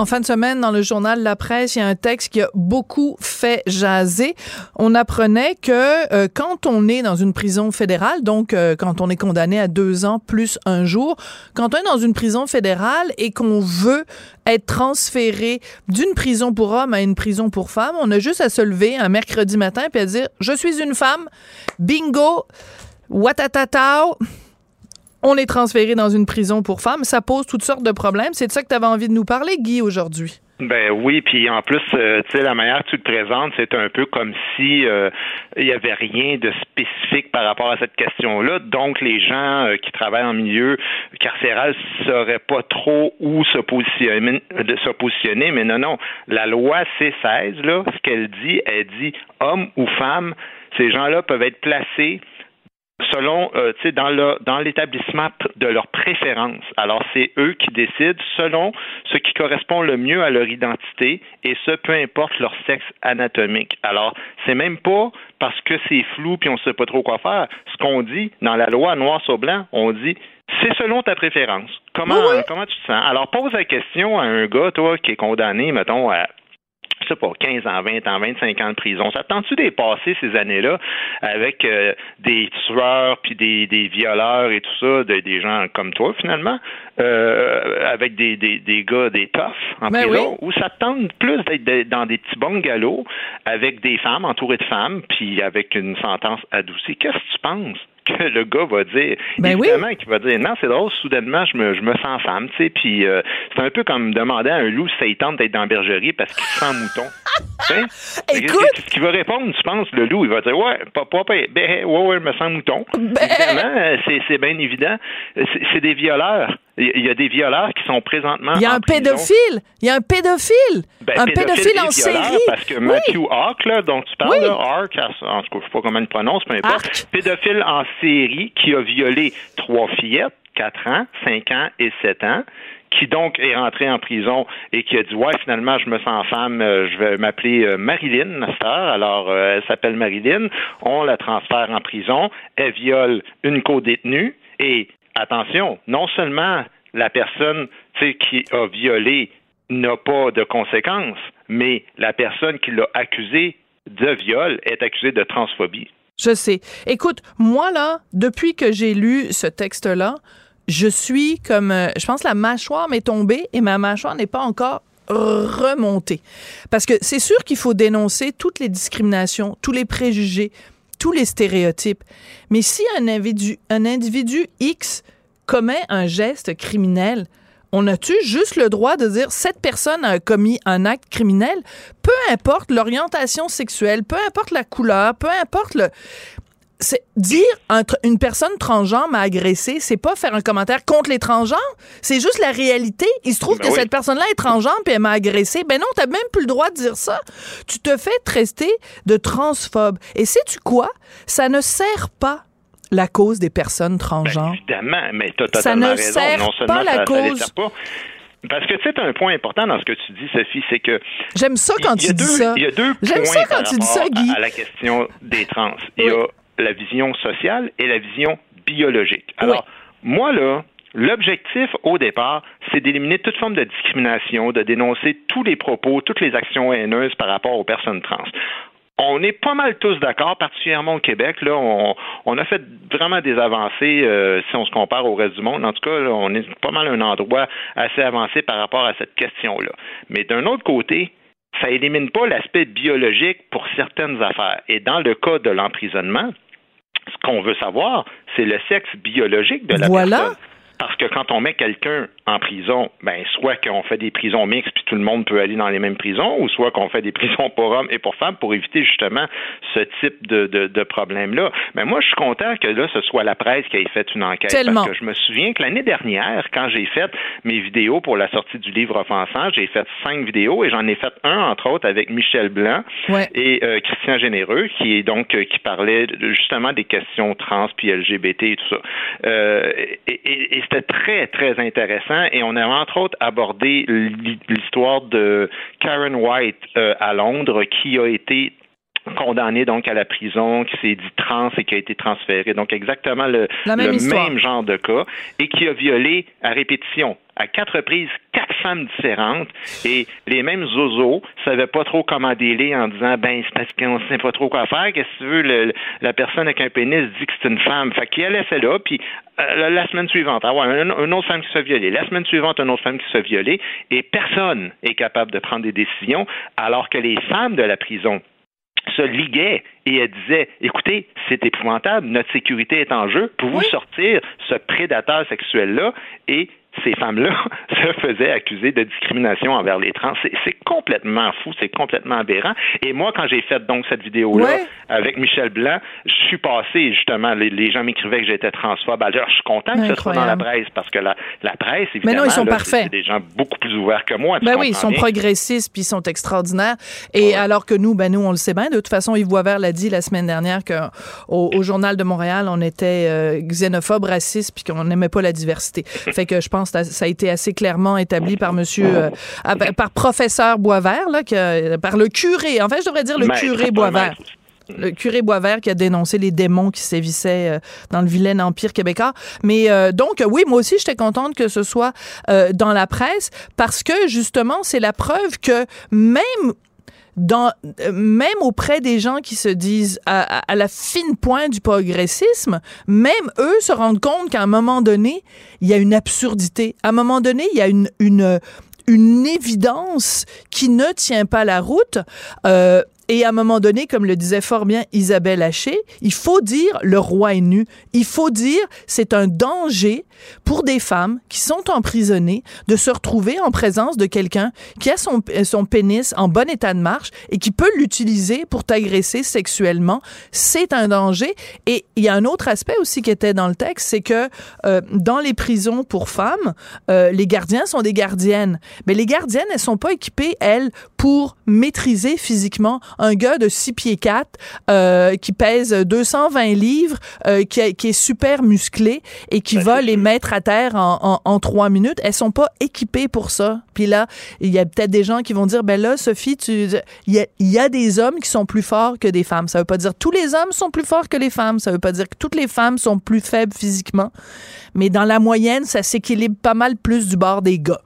En fin de semaine, dans le journal La Presse, il y a un texte qui a beaucoup fait jaser. On apprenait que euh, quand on est dans une prison fédérale, donc euh, quand on est condamné à deux ans plus un jour, quand on est dans une prison fédérale et qu'on veut être transféré d'une prison pour hommes à une prison pour femmes, on a juste à se lever un mercredi matin et à dire je suis une femme, bingo, watatatao on est transféré dans une prison pour femmes. Ça pose toutes sortes de problèmes. C'est de ça que tu avais envie de nous parler, Guy, aujourd'hui. Ben oui, puis en plus, euh, tu sais, la manière que tu te présentes, c'est un peu comme si euh, il y avait rien de spécifique par rapport à cette question-là. Donc, les gens euh, qui travaillent en milieu carcéral sauraient pas trop où se positionner, de se positionner. Mais non, non, la loi C16 là, ce qu'elle dit, elle dit homme ou femme, ces gens-là peuvent être placés selon, euh, tu sais, dans, le, dans l'établissement de leur préférence. Alors, c'est eux qui décident selon ce qui correspond le mieux à leur identité et ce, peu importe leur sexe anatomique. Alors, c'est même pas parce que c'est flou puis on sait pas trop quoi faire. Ce qu'on dit dans la loi noir sur blanc, on dit c'est selon ta préférence. Comment, comment tu te sens? Alors, pose la question à un gars, toi, qui est condamné, mettons, à je sais pas, 15 ans, 20 ans, 25 ans de prison. Ça tente-tu dépasser ces années-là avec euh, des tueurs puis des, des violeurs et tout ça, de, des gens comme toi finalement, euh, avec des, des, des gars, des toughs en Ben prison, ou ça tente plus d'être dans des petits bungalows avec des femmes entourées de femmes puis avec une sentence adoucie? Qu'est-ce que tu penses? Que le gars va dire. Ben oui. Évidemment qu'il va dire non, c'est drôle, soudainement, je me, je me sens femme, tu sais, puis euh, c'est un peu comme demander à un loup si ça tente d'être dans la bergerie parce qu'il se sent mouton. Écoute! Qu'est-ce qu'il va répondre, tu penses, le loup? Il va dire ouais, papa, ben, ouais, ouais, je me sens mouton. Ben. Évidemment, euh, c'est, bien évident. C'est des violeurs. Il y a des violeurs qui sont présentement Il y a en un prison. pédophile. Il y a un pédophile. Ben, un pédophile, en série. Parce que Oui. Matthew Hawk, là, dont tu parles, Oui. là, Hawk, en tout cas, je sais pas comment il prononce, peu importe, pédophile en série qui a violé trois fillettes, 4 ans, 5 ans et 7 ans, qui donc est rentré en prison et qui a dit ouais finalement je me sens femme, euh, je vais m'appeler euh, Marilyn cette heure. Alors euh, elle s'appelle Marilyn, on la transfère en prison, elle viole une co-détenue et attention, non seulement la personne qui a violé n'a pas de conséquences, mais la personne qui l'a accusé de viol est accusée de transphobie. Je sais. Écoute, moi, là, depuis que j'ai lu ce texte-là, je suis comme. euh, je pense la mâchoire m'est tombée et ma mâchoire n'est pas encore remontée. Parce que c'est sûr qu'il faut dénoncer toutes les discriminations, tous les préjugés, tous les stéréotypes. Mais si un individu, X commet un geste criminel, on a-tu juste le droit de dire cette personne a commis un acte criminel, peu importe l'orientation sexuelle, peu importe la couleur, peu importe le dire une personne transgenre m'a agressé, c'est pas faire un commentaire contre les transgenres, c'est juste la réalité. Il se trouve Ben que oui. cette personne-là est transgenre puis elle m'a agressé. Ben non, t'as même plus le droit de dire ça. Tu te fais traiter de transphobe. Et sais-tu quoi? Ça ne sert pas la cause des personnes Ben, transgenres. évidemment, mais tu as Ça totalement ne raison. sert non seulement pas la ça, cause. pas. Parce que tu sais, t'as un point important dans ce que tu dis, Sophie, c'est que J'aime ça quand tu dis ça. Il y a deux J'aime points ça quand par tu dis ça, Guy. à, à la question des trans. Il y a la vision sociale et la vision biologique. Alors, moi, là, l'objectif au départ, c'est d'éliminer toute forme de discrimination, de dénoncer tous les propos, toutes les actions haineuses par rapport aux personnes trans. On est pas mal tous d'accord, particulièrement au Québec. Là, on, on a fait vraiment des avancées euh, si on se compare au reste du monde. En tout cas, là, on est pas mal un endroit assez avancé par rapport à cette question-là. Mais d'un autre côté, ça élimine pas l'aspect biologique pour certaines affaires. Et dans le cas de l'emprisonnement, ce qu'on veut savoir, c'est le sexe biologique de la Voilà. personne. Parce que quand on met quelqu'un en prison, ben soit qu'on fait des prisons mixtes puis tout le monde peut aller dans les mêmes prisons, ou soit qu'on fait des prisons pour hommes et pour femmes pour éviter justement ce type de, de, de problème-là. Mais moi, je suis content que là, ce soit la presse qui ait fait une enquête. Tellement. Parce que je me souviens que l'année dernière, quand j'ai fait mes vidéos pour la sortie du livre offensant, j'ai fait cinq vidéos et j'en ai fait un, entre autres, avec Michel Blanc Ouais. et euh, Christian Généreux, qui est donc euh, qui parlait justement des questions trans puis LGBT et tout ça. Euh, et et- et c'était très très intéressant. Et on a entre autres abordé l'hi- l'histoire de Karen White euh, à Londres qui a été condamnée donc à la prison, qui s'est dit trans et qui a été transférée. Donc exactement le, même le histoire. même genre de cas et qui a violé à répétition à quatre reprises quatre femmes différentes et les mêmes zozos savaient pas trop comment délai en disant ben c'est parce qu'on sait pas trop quoi faire. Qu'est-ce que tu veux? Le, la personne avec un pénis dit que c'est une femme. Fait qu'il laissé là puis euh, la semaine suivante, ah une, autre femme qui se fait violer. La semaine suivante, une autre femme qui se fait violer. Et personne est capable de prendre des décisions, alors que les femmes de la prison se liguaient et elles disaient écoutez, c'est épouvantable, notre sécurité est en jeu, pour vous sortir ce prédateur sexuel-là? Et ces femmes-là se faisaient accuser de discrimination envers les trans. C'est complètement fou, c'est complètement aberrant. Et moi, quand j'ai fait donc cette vidéo-là avec Michel Blanc, je suis passé justement, les, gens m'écrivaient que j'étais transphobe. Alors, je suis content que ce soit dans la presse parce que la, la presse, évidemment, Mais non, ils sont parfaits. c'est des gens beaucoup plus ouverts que moi. Ben oui, ils sont progressistes puis ils sont extraordinaires. Et alors que nous, ben nous, on le sait bien. De toute façon, Yves Boisvert l'a dit la semaine dernière qu'au au Journal de Montréal, on était euh, xénophobe, raciste puis qu'on n'aimait pas la diversité. fait que je pense ça a été assez clairement établi par monsieur, euh, ah, ben, par professeur Boisvert, là, que, par le curé. En fait, je devrais dire le curé Boisvert. Le curé Boisvert qui a dénoncé les démons qui sévissaient euh, dans le vilain empire québécois. Mais euh, donc, oui, moi aussi, j'étais contente que ce soit dans la presse parce que, justement, c'est la preuve que même dans, même auprès des gens qui se disent à, la fine pointe du progressisme, même eux se rendent compte qu'à un moment donné, il y a une absurdité. À un moment donné, il y a une, une, une évidence qui ne tient pas la route. Euh, et à un moment donné, comme le disait fort bien Isabelle Haché, il faut dire le roi est nu. Il faut dire c'est un danger pour des femmes qui sont emprisonnées de se retrouver en présence de quelqu'un qui a son, son pénis en bon état de marche et qui peut l'utiliser pour t'agresser sexuellement. C'est un danger. Et il y a un autre aspect aussi qui était dans le texte, c'est que euh, dans les prisons pour femmes, euh, les gardiens sont des gardiennes. Mais les gardiennes, elles sont pas équipées, elles, pour maîtriser physiquement un gars de 6 pieds 4 euh, qui pèse 220 livres, euh, qui, qui, est super musclé et qui ben, va les mettre à terre en, en, trois minutes. Elles sont pas équipées pour ça. Puis là, il y a peut-être des gens qui vont dire, ben là, Sophie, tu, il y a, y a, des hommes qui sont plus forts que des femmes. Ça veut pas dire tous les hommes sont plus forts que les femmes. Ça veut pas dire que toutes les femmes sont plus faibles physiquement. Mais dans la moyenne, ça s'équilibre pas mal plus du bord des gars.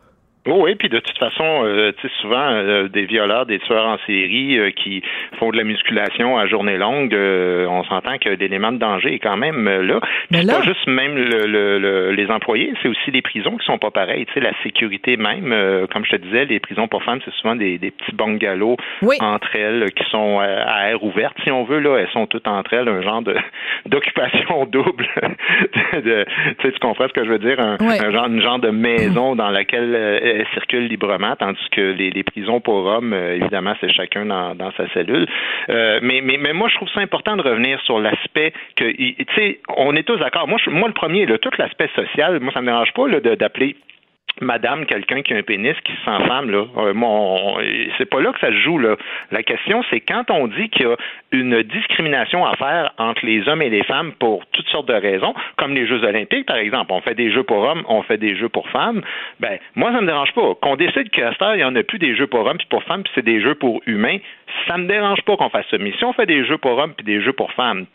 Oh oui, puis de toute façon, euh, tu sais, souvent, euh, des violeurs, des tueurs en série euh, qui font de la musculation à journée longue, on s'entend que l'élément de danger est quand même là. C'est pas juste même le, les employés, c'est aussi les prisons qui sont pas pareilles. Tu sais, la sécurité même, comme je te disais, les prisons pour femmes, c'est souvent des, des petits bungalows entre elles qui sont à air ouverte, si on veut. Là, elles sont toutes entre elles un genre de d'occupation double. de, tu comprends ce que je veux dire? Un, un genre, une genre de maison dans laquelle circulent librement, tandis que les, prisons pour hommes, euh, évidemment, c'est chacun dans, sa cellule. Euh, mais, mais, mais moi, je trouve ça important de revenir sur l'aspect que, tu sais, on est tous d'accord. Moi, moi, le premier, là, tout l'aspect social, moi, ça me dérange pas d'appeler madame, quelqu'un qui a un pénis qui se sent femme, là. Euh, c'est pas là que ça se joue, là. La question, c'est quand on dit qu'il y a une discrimination à faire entre les hommes et les femmes pour toutes sortes de raisons, comme les Jeux olympiques, par exemple. On fait des jeux pour hommes, on fait des jeux pour femmes. Ben, moi, ça me dérange pas. Qu'on décide qu'à ce il y en a plus des jeux pour hommes puis pour femmes, puis c'est des jeux pour humains, ça me dérange pas qu'on fasse ça. Mais si on fait des jeux pour hommes puis des jeux pour femmes,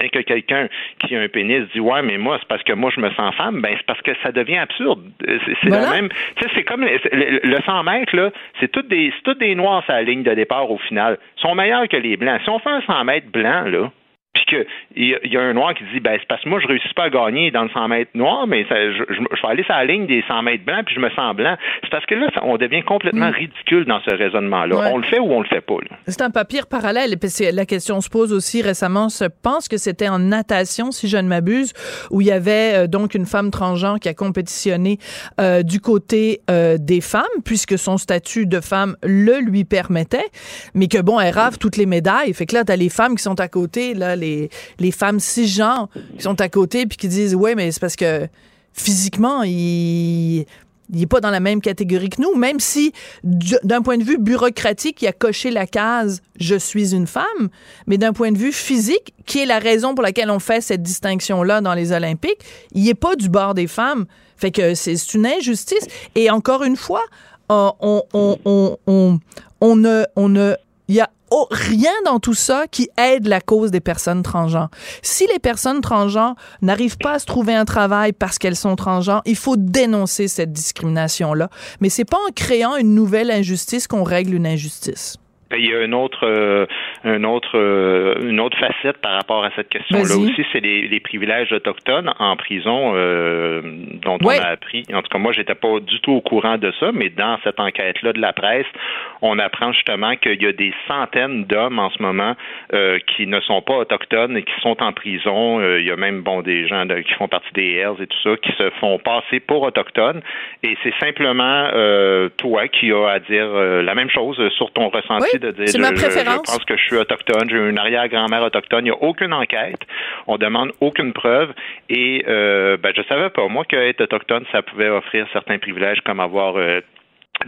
et que quelqu'un qui a un pénis dit ouais mais moi c'est parce que moi je me sens femme ben c'est parce que ça devient absurde. C'est la même tu sais c'est comme le, 100 mètres là c'est toutes des c'est toutes des noirs à la ligne de départ au final. Ils sont meilleurs que les blancs. Si on fait un 100 mètres blanc là puis qu'il y, y, a un noir qui dit ben c'est parce que moi je réussis pas à gagner dans le 100 mètres noir, mais ça, je, je, vais aller sur la ligne des 100 mètres blancs puis je me sens blanc. C'est parce que là, on devient complètement mm. ridicule dans ce raisonnement-là. On le fait ou on le fait pas. C'est un papier parallèle. la question se pose aussi récemment. Je pense que c'était en natation, si je ne m'abuse, où il y avait euh, donc une femme transgenre qui a compétitionné euh, du côté euh, des femmes, puisque son statut de femme le lui permettait, mais que bon, elle rave toutes les médailles. Fait que là, t'as les femmes qui sont à côté, là, les, les femmes cisgenres qui sont à côté puis qui disent ouais mais c'est parce que physiquement il n'est pas dans la même catégorie que nous, même si, d'un point de vue bureaucratique, il a coché la case je suis une femme, mais d'un point de vue physique, qui est la raison pour laquelle on fait cette distinction-là dans les Olympiques, il n'est pas du bord des femmes. Fait que c'est une injustice. Et encore une fois, euh, on, on, on, on ne il y a rien dans tout ça qui aide la cause des personnes transgenres. Si les personnes transgenres n'arrivent pas à se trouver un travail parce qu'elles sont transgenres, il faut dénoncer cette discrimination-là. Mais c'est pas en créant une nouvelle injustice qu'on règle une injustice. Ben, il y a une autre, euh, une autre, euh, une autre facette par rapport à cette question-là aussi, c'est les, les, privilèges autochtones en prison euh, dont on a appris. En tout cas, moi, j'étais pas du tout au courant de ça, mais dans cette enquête-là de la presse, on apprend justement qu'il y a des centaines d'hommes en ce moment qui ne sont pas autochtones et qui sont en prison. il y a même bon des gens qui font partie des Hells et tout ça qui se font passer pour autochtones. Et c'est simplement toi qui as à dire la même chose sur ton ressenti de dire je, je, pense que je suis autochtone, j'ai une arrière-grand-mère autochtone. Il n'y a aucune enquête. On demande aucune preuve. Et euh, ben, je savais pas, moi, qu'être autochtone, ça pouvait offrir certains privilèges comme avoir euh,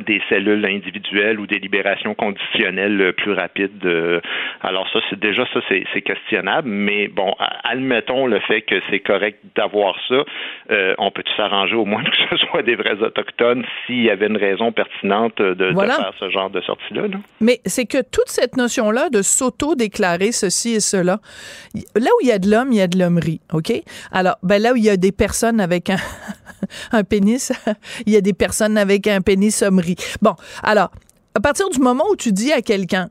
des cellules individuelles ou des libérations conditionnelles plus rapides. Euh, alors ça, c'est déjà ça, c'est questionnable, mais bon, admettons le fait que c'est correct d'avoir ça. Euh, on peut s'arranger au moins que ce soit des vrais autochtones s'il y avait une raison pertinente de, faire ce genre de sortie-là. Mais c'est que toute cette notion-là de s'auto-déclarer ceci et cela, là où il y a de l'homme, il y a de l'hommerie, OK? Alors, ben là où il y a des personnes avec un, un pénis, il y a des personnes avec un pénis sommerie. Bon, alors, à partir du moment où tu dis à quelqu'un,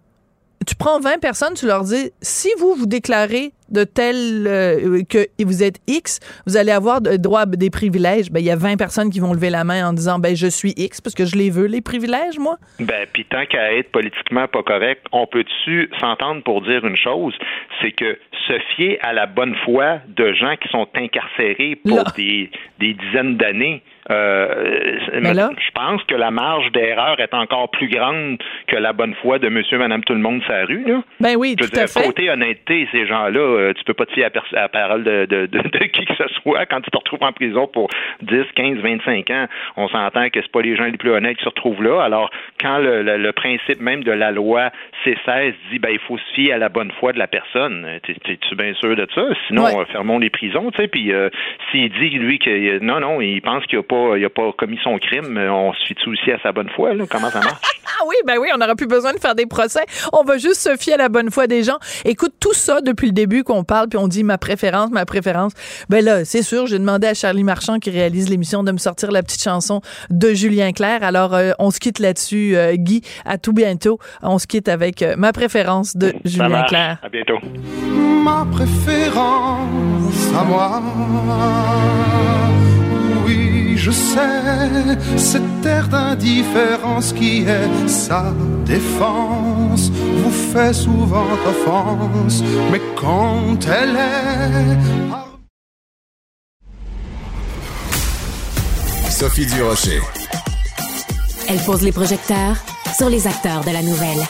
tu prends 20 personnes, tu leur dis, si vous vous déclarez de tel euh, que vous êtes X, vous allez avoir droit à des privilèges. Ben il y a 20 personnes qui vont lever la main en disant ben je suis X parce que je les veux les privilèges moi. Ben puis tant qu'à être politiquement pas correct, on peut-tu s'entendre pour dire une chose, c'est que se fier à la bonne foi de gens qui sont incarcérés pour des, des dizaines d'années euh, je pense que la marge d'erreur est encore plus grande que la bonne foi de monsieur, madame, tout le monde sa rue. Là. Ben oui, tout à fait. Côté honnêteté, ces gens-là, euh, tu peux pas te fier à, la parole de, de, de, qui que ce soit quand tu te retrouves en prison pour 10, 15, 25 ans. On s'entend que c'est pas les gens les plus honnêtes qui se retrouvent là. Alors, quand le, le, principe même de la loi C16 dit ben il faut se fier à la bonne foi de la personne, es-tu bien sûr de ça? Sinon, euh, fermons les prisons, tu sais. Puis s'il dit lui que non, non, il pense qu'il n'y a pas il a pas commis son crime, on se fie aussi à sa bonne foi, là? Comment ça marche? ah oui, ben oui, on n'aura plus besoin de faire des procès. On va juste se fier à la bonne foi des gens. Écoute, tout ça depuis le début qu'on parle, puis on dit ma préférence, ma préférence. Ben là, c'est sûr, j'ai demandé à Charlie Marchand, qui réalise l'émission, de me sortir la petite chanson de Julien Clerc. Alors, euh, on se quitte là-dessus, euh, Guy. À tout bientôt. On se quitte avec euh, ma préférence de Julien Clerc. À bientôt. Ma préférence à moi je sais, cette air d'indifférence qui est sa défense vous fait souvent offense, mais quand elle est... Sophie Durocher. Elle pose les projecteurs sur les acteurs de la nouvelle.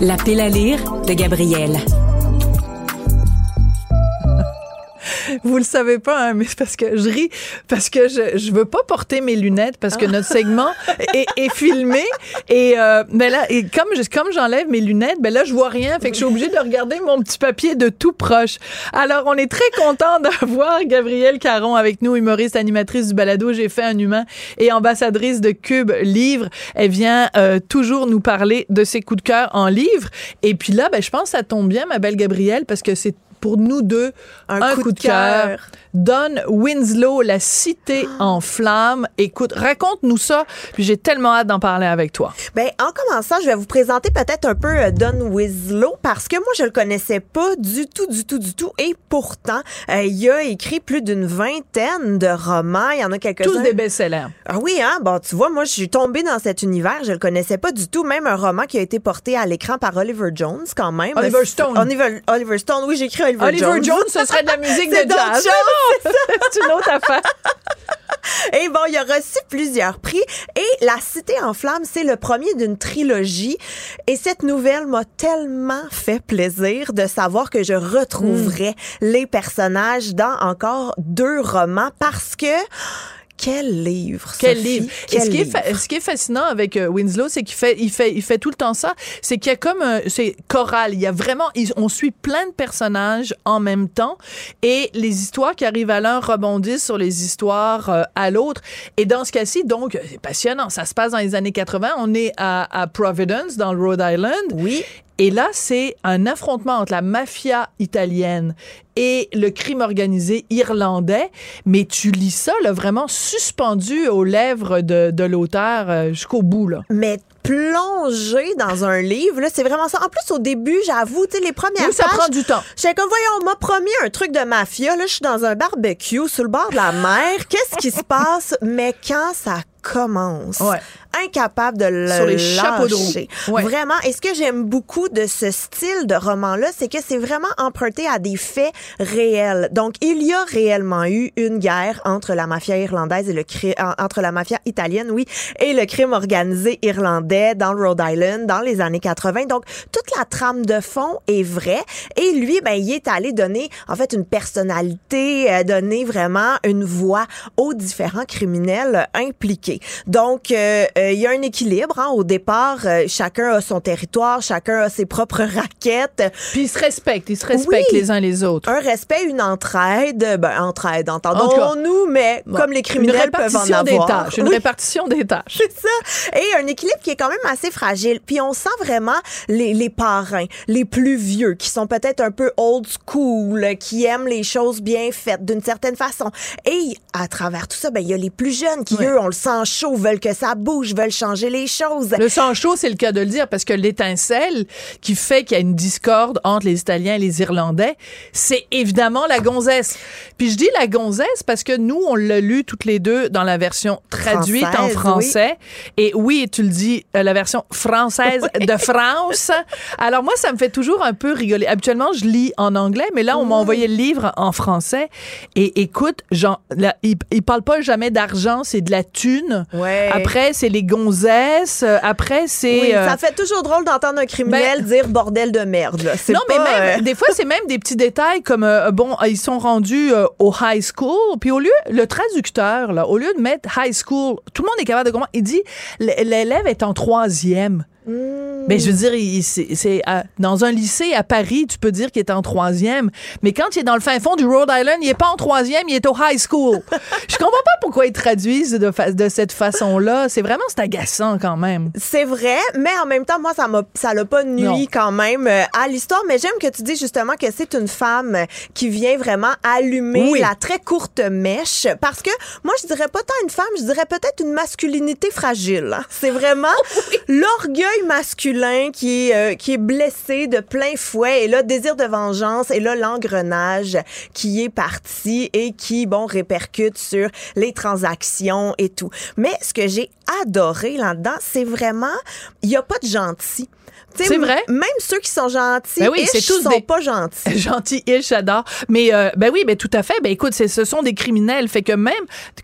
La pile à lire de Gabriel. Vous le savez pas, hein, mais c'est parce que je ris, parce que je, je veux pas porter mes lunettes, parce que notre segment est, est, filmé. Et, euh, ben là, et comme, comme j'enlève mes lunettes, ben là, je vois rien. Fait que je suis obligée de regarder mon petit papier de tout proche. Alors, on est très content d'avoir Gabrielle Caron avec nous, humoriste, animatrice du balado J'ai fait un humain et ambassadrice de Cube Livre. Elle vient euh, toujours nous parler de ses coups de cœur en livre. Et puis là, ben, je pense que ça tombe bien, ma belle Gabrielle, parce que c'est pour nous deux un, coup, de cœur. Don Winslow, La Cité ah. en flammes. Écoute, raconte-nous ça, puis j'ai tellement hâte d'en parler avec toi. Ben, en commençant, je vais vous présenter peut-être un peu euh, Don Winslow parce que moi, je le connaissais pas du tout, du tout, du tout. Et pourtant, euh, il a écrit plus d'une vingtaine de romans. Il y en a quelques-uns. Tous des best-sellers. Ah oui, hein? Bon, tu vois, moi, je suis tombée dans cet univers. Je le connaissais pas du tout. Même un roman qui a été porté à l'écran par Oliver Jones, quand même. Oliver Stone. Oliver, Oliver Stone. Oui, j'ai écrit Oliver, Oliver Jones. ce serait de la musique de jazz. C'est une autre affaire. Et bon, il a reçu plusieurs prix. Et La Cité en flammes, c'est le premier d'une trilogie. Et cette nouvelle m'a tellement fait plaisir de savoir que je retrouverais hmm. les personnages dans encore deux romans parce que Quel livre, Quel Sophie, livre. Et quel ce qui, est livre? fa- ce qui est fascinant avec euh, Winslow, c'est qu'il fait, il fait, il fait tout le temps ça. C'est qu'il y a comme un, c'est choral. Il y a vraiment, il- on suit plein de personnages en même temps et les histoires qui arrivent à l'un rebondissent sur les histoires euh, à l'autre. Et dans ce cas-ci, donc, euh, c'est passionnant. Ça se passe dans les années 80. On est à, à Providence, dans le Rhode Island. Oui. Et là, c'est un affrontement entre la mafia italienne et le crime organisé irlandais. Mais tu lis ça, là, vraiment suspendu aux lèvres de, de l'auteur euh, jusqu'au bout, là. Mais plongé dans un livre, là, c'est vraiment ça. En plus, au début, j'avoue, tu sais, les premières Oui, ça pages, prend du temps. J'étais comme, voyons, on m'a promis un truc de mafia. Là, je suis dans un barbecue sur le bord de la mer. Qu'est-ce qui se passe? Mais quand ça commence, Ouais. Incapable de le Sur les chapeaux de lâcher. Ouais. Vraiment. Et ce que j'aime beaucoup de ce style de roman-là, c'est que c'est vraiment emprunté à des faits réels. Donc, il y a réellement eu une guerre entre la mafia irlandaise et le crime, entre la mafia italienne, oui, et le crime organisé irlandais dans le Rhode Island dans les années 80. Donc, toute la trame de fond est vraie. Et lui, ben, il est allé donner, en fait, une personnalité, euh, donner vraiment une voix aux différents criminels impliqués. Donc, euh, euh, il y a un équilibre. Hein. Au départ, euh, chacun a son territoire, chacun a ses propres raquettes. Puis ils se respectent, ils se respectent Oui. les uns les autres. Un respect, une entraide. Ben, entraide, En entendons-nous, mais Bon. comme les criminels peuvent en répartition des avoir. tâches. Une Oui. répartition des tâches. C'est ça. Et un équilibre qui est quand même assez fragile. Puis on sent vraiment les, les parrains, les plus vieux, qui sont peut-être un peu old school, qui aiment les choses bien faites d'une certaine façon. Et à travers tout ça, ben il y a les plus jeunes qui, eux, ont le sang chaud, veulent que ça bouge, veulent changer les choses. Le sang chaud, c'est le cas de le dire, parce que l'étincelle qui fait qu'il y a une discorde entre les Italiens et les Irlandais, c'est évidemment la gonzesse. Puis je dis la gonzesse parce que nous, on l'a lu toutes les deux dans la version traduite en français. Et oui, tu le dis, euh, la version française de France. Alors moi, ça me fait toujours un peu rigoler. Habituellement, je lis en anglais, mais là, on m'a envoyé le livre en français. Et écoute, genre, là, il, il parle pas jamais d'argent, c'est de la thune. Ouais. Après, c'est les gonzesses. Euh, Après, c'est. Oui, euh, ça fait toujours drôle d'entendre un criminel dire bordel de merde. Là. Non, mais même, euh, des fois, c'est même des petits détails comme, bon, ils sont rendus au high school, puis au lieu, le traducteur, là, au lieu de mettre high school, tout le monde est capable de comprendre, il dit, l'élève est en troisième. Hmm. Mais je veux dire, il- c'est c'est, dans un lycée à Paris, tu peux dire qu'il est en troisième. Mais quand il est dans le fin fond du Rhode Island, il est pas en troisième, il est au high school. je comprends pas pourquoi ils traduisent de, fa- de cette façon-là. C'est vraiment, c'est agaçant quand même. C'est vrai, mais en même temps, moi, ça m'a, ça l'a pas nuit Non. quand même euh, à l'histoire. Mais j'aime que tu dis justement que c'est une femme qui vient vraiment allumer Oui. la très courte mèche. Parce que moi, je dirais pas tant une femme, je dirais peut-être une masculinité fragile. hein. C'est vraiment l'orgueil masculin qui est, euh, qui est blessé de plein fouet. Et là, désir de vengeance. Et là, l'engrenage qui est parti et qui, bon, répercute sur les transactions et tout. Mais ce que j'ai adoré là-dedans, c'est vraiment, il y a pas de gentil. C'est vrai? Même ceux qui sont gentils, Ben oui, tous sont des- pas gentils. Gentil, il j'adore. Mais euh, ben oui, ben tout à fait. Ben écoute, ce sont des criminels. Fait que même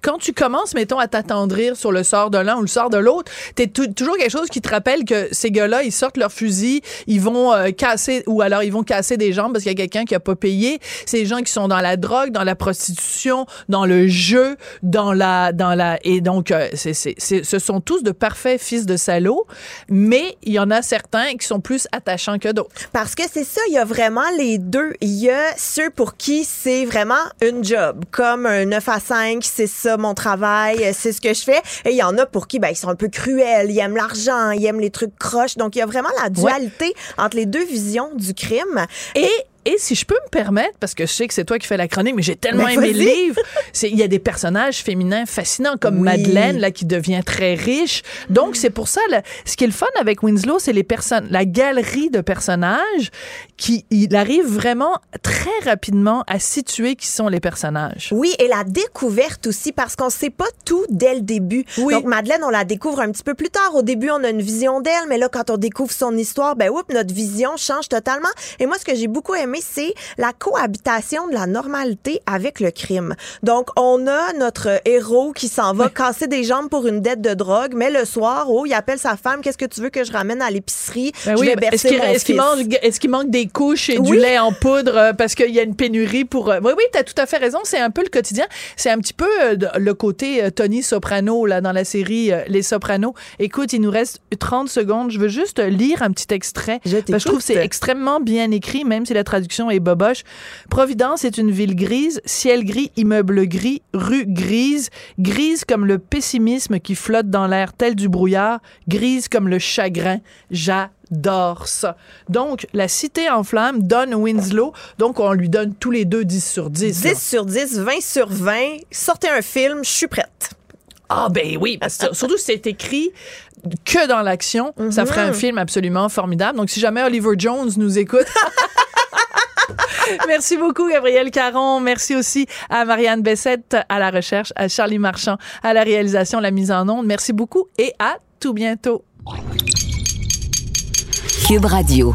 quand tu commences, mettons, à t'attendrir sur le sort de l'un ou le sort de l'autre, t'es tou- toujours quelque chose qui te rappelle que ces gars-là, ils sortent leur fusil, ils vont euh, casser ou alors ils vont casser des jambes parce qu'il y a quelqu'un qui a pas payé. C'est des gens qui sont dans la drogue, dans la prostitution, dans le jeu, dans la dans la et donc euh, c'est c'est c'est- ce sont tous de parfaits fils de salauds, mais il y en a certains qui sont plus attachants que d'autres. Parce que c'est ça, il y a vraiment les deux. Il y a ceux pour qui c'est vraiment une job, comme un 9 à 5, c'est ça mon travail, c'est ce que je fais. Et il y en a pour qui ben, ils sont un peu cruels, ils aiment l'argent, ils aiment les trucs croches. Donc il y a vraiment la dualité entre les deux visions du crime. Et et si je peux me permettre, parce que je sais que c'est toi qui fais la chronique, mais j'ai tellement Ben, aimé le livre, il y a des personnages féminins fascinants comme Oui. Madeleine là qui devient très riche. Donc c'est pour ça là, ce qui est le fun avec Winslow, c'est les personnes, la galerie de personnages qui il arrive vraiment très rapidement à situer qui sont les personnages. Oui, et la découverte aussi, parce qu'on sait pas tout dès le début. Oui. Donc, Madeleine, on la découvre un petit peu plus tard. Au début, on a une vision d'elle, mais là, quand on découvre son histoire, ben, oups, notre vision change totalement. Et moi, ce que j'ai beaucoup aimé mais c'est la cohabitation de la normalité avec le crime. Donc, on a notre héros qui s'en va casser des jambes pour une dette de drogue, mais le soir, oh, il appelle sa femme, qu'est-ce que tu veux que je ramène à l'épicerie? Ben oui, est-ce qu'il manque, des couches et du lait en poudre euh, parce qu'il y a une pénurie pour. euh, Oui, oui, t'as tout à fait raison. C'est un peu le quotidien. C'est un petit peu euh, le côté Tony Soprano là dans la série Les Sopranos. Écoute, il nous reste 30 secondes. Je veux juste lire un petit extrait. Je Parce que je trouve que c'est extrêmement bien écrit, même si la traduction est boboche. Providence est une ville grise, ciel gris, immeuble gris, rue grise, grise comme le pessimisme qui flotte dans l'air tel du brouillard, grise comme le chagrin. J'adore ça. Donc, la cité en flammes, Don Winslow. Donc, on lui donne tous les deux 10 sur 10. là. 10 sur 10, 20 sur 20. Sortez un film, je suis prête. Ah ben oui, parce que surtout si c'est écrit que dans l'action, ça ferait un film absolument formidable. Donc si jamais Oliver Jones nous écoute. Merci beaucoup, Gabriel Caron. Merci aussi à Marianne Bessette à la recherche, à Charlie Marchand à la réalisation, la mise en onde. Merci beaucoup et à tout bientôt. Cube Radio.